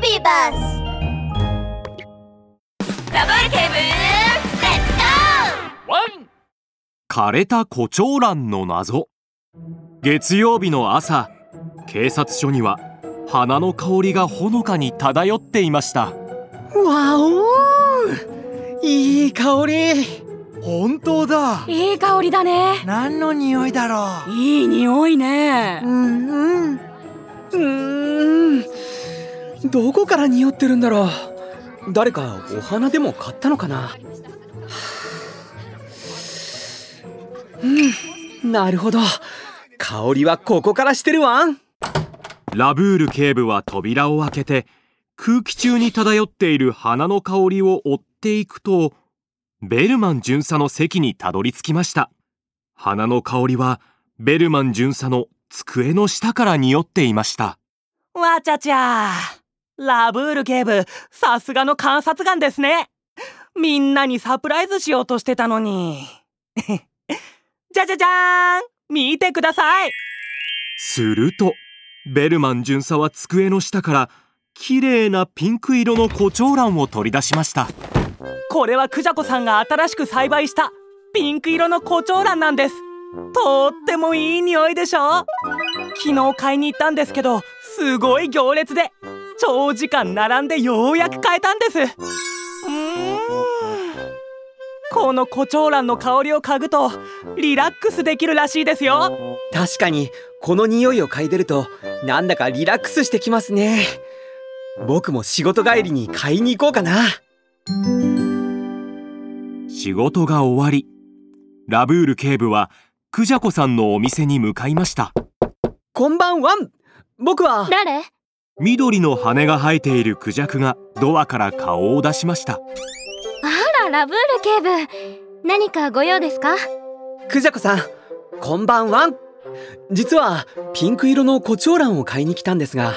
ビーバスラブール警部レッツゴワン枯れた胡蝶蘭の謎。月曜日の朝警察署には花の香りがほのかに漂っていました。わおいい香り。本当だ。いい香りだね。何の匂いだろう。いい匂いね。うんうん。うーんどこから匂ってるんだろう？誰かお花でも買ったのかな？うんなるほど。香りはここからしてるわ。んラブール警部は扉を開けて空気中に漂っている花の香りを追っていくとベルマン巡査の席にたどり着きました。花の香りはベルマン巡査の机の下から匂っていました。わちゃちゃラブール警部さすがの観察眼ですね。みんなにサプライズしようとしてたのに。じゃじゃじゃーん。見てください。するとベルマン巡査は机の下から綺麗なピンク色の胡蝶蘭を取り出しました。これはクジャコさんが新しく栽培したピンク色の胡蝶蘭なんです。とってもいい匂いでしょ？昨日買いに行ったんですけどすごい行列で長時間並んでようやく買えたんです。うーん。この胡蝶蘭の香りを嗅ぐとリラックスできるらしいですよ。確かにこの匂いを嗅いでるとなんだかリラックスしてきますね。僕も仕事帰りに買いに行こうかな。仕事が終わりラブール警部はクジャコさんのお店に向かいました。こんばんは。僕は誰？緑の羽が生えているクジャクがドアから顔を出しました。あらラブール警部。何かご用ですか？クジャコさんこんばんは。実はピンク色の胡蝶蘭を買いに来たんですが。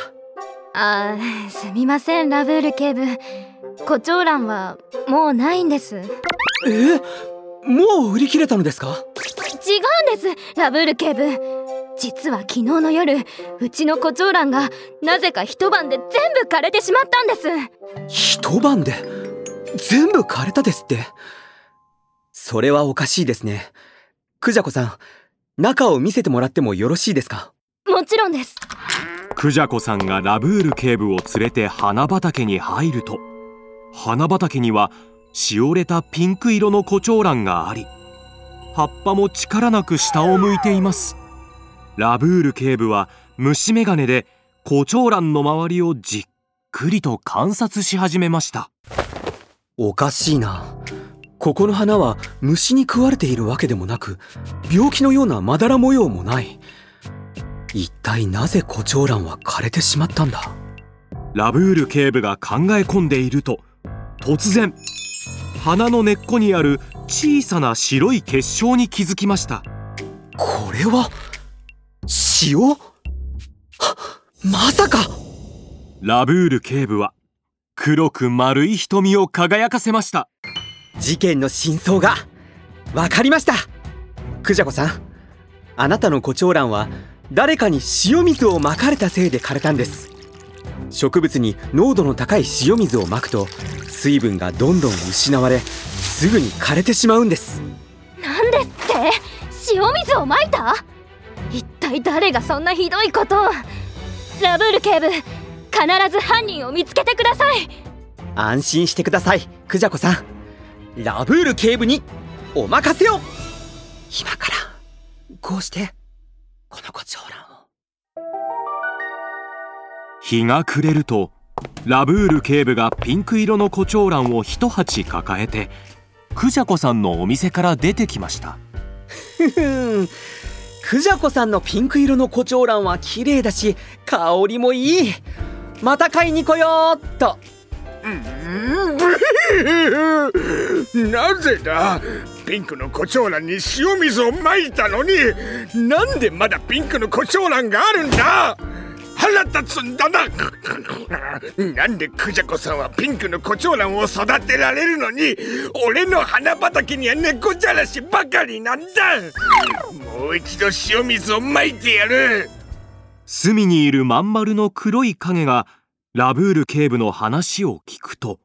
あーすみませんラブール警部。胡蝶蘭はもうないんです。え？もう売り切れたのですか？ですラブール警部。実は昨日の夜うちの胡蝶蘭がなぜか一晩で全部枯れてしまったんです。一晩で？全部枯れたですって？それはおかしいですね。クジャコさん中を見せてもらってもよろしいですか？もちろんです。クジャコさんがラブール警部を連れて花畑に入ると花畑にはしおれたピンク色の胡蝶蘭があり葉っぱも力なく下を向いています。ラブール警部は虫眼鏡で胡蝶蘭の周りをじっくりと観察し始めました。おかしいな。ここの花は虫に食われているわけでもなく病気のようなまだら模様もない。一体なぜ胡蝶蘭は枯れてしまったんだ？ラブール警部が考え込んでいると突然花の根っこにある小さな白い結晶に気づきました。これは塩？はまさか！ラブール警部は黒く丸い瞳を輝かせました。事件の真相がわかりました！クジャコさんあなたの胡蝶蘭は誰かに塩水をまかれたせいで枯れたんです。植物に濃度の高い塩水をまくと水分がどんどん失われすぐに枯れてしまうんです。なんですって？塩水をまいた？一体誰がそんなひどいことを？ラブール警部必ず犯人を見つけてください。安心してくださいクジャコさん。ラブール警部にお任せを。今からこうしてこの胡蝶蘭を。日が暮れるとラブール警部がピンク色の胡蝶蘭を一鉢抱えてクジャコさんのお店から出てきました。ふふんクジャコさんのピンク色の胡蝶蘭は綺麗だし香りもいい。また買いに来ようっと。なぜだ？ピンクの胡蝶蘭に塩水をまいたのに。なんでまだピンクの胡蝶蘭があるんだ？腹立つんだな。なんでクジャコさんはピンクの胡蝶蘭を育てられるのに俺の花畑には猫じゃらしばかりなんだ。もう一度塩水をまいてやる。隅にいるまん丸の黒い影がラブール警部の話を聞くと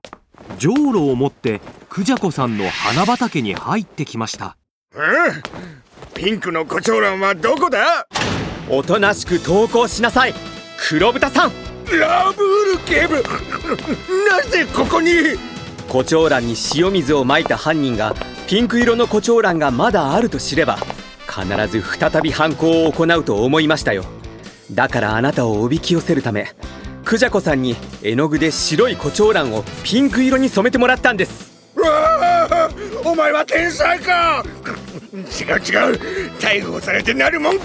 じょうろを持ってクジャコさんの花畑に入ってきました。うん。ピンクのコチョウランはどこだ？おとなしく投稿しなさい黒豚さん。ラブール警部。なぜここに？胡蝶蘭に塩水をまいた犯人がピンク色の胡蝶蘭がまだあると知れば必ず再び犯行を行うと思いましたよ。だからあなたをおびき寄せるためクジャコさんに絵の具で白い胡蝶蘭をピンク色に染めてもらったんです。うわあお前は天才か。違う違う。逮捕されてなるもんか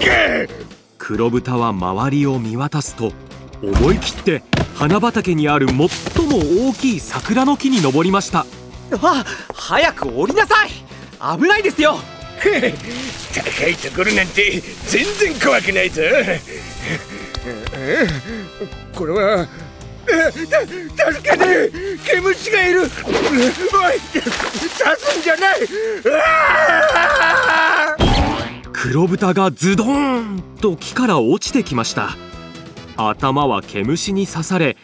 黒豚は周りを見渡すと思い切って花畑にある最も大きい桜の木に登りました。あ早く降りなさい。危ないですよ。高いところなんて全然怖くないぞ。これはえた助けて毛虫がいる。おい刺すんじゃない。うわー黒豚がズドーンと木から落ちてきました。頭は毛虫に刺され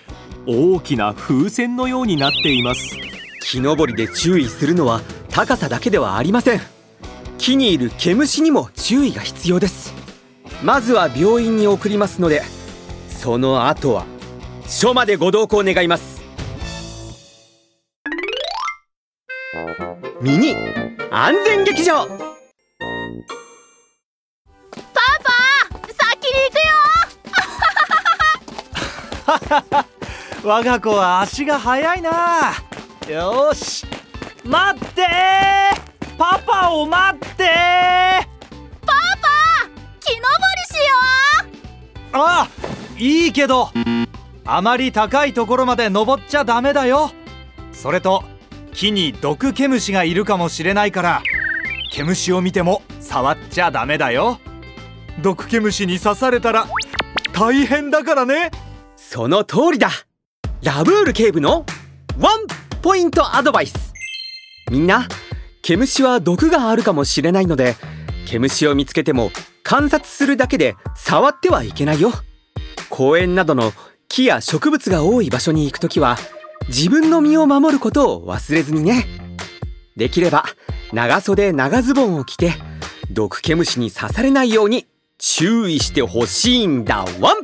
大きな風船のようになっています。木登りで注意するのは高さだけではありません。木にいる毛虫にも注意が必要です。まずは病院に送りますのでその後は署までご同行願います。ミニ安全劇場。我が子は足が速いな。よーし。待って。ーパパを待って。ー木登りしよあいいけどあまり高いところまで登っちゃダメだよ。それと木に毒毛虫がいるかもしれないから毛虫を見ても触っちゃダメだよ。毒毛虫に刺されたら大変だからね。その通りだラブール警部のワンポイントアドバイス。みんな毛虫は毒があるかもしれないので毛虫を見つけても観察するだけで触ってはいけないよ。公園などの木や植物が多い場所に行くときは自分の身を守ることを忘れずにね。できれば長袖長ズボンを着て毒毛虫に刺されないように注意してほしいんだ。ワン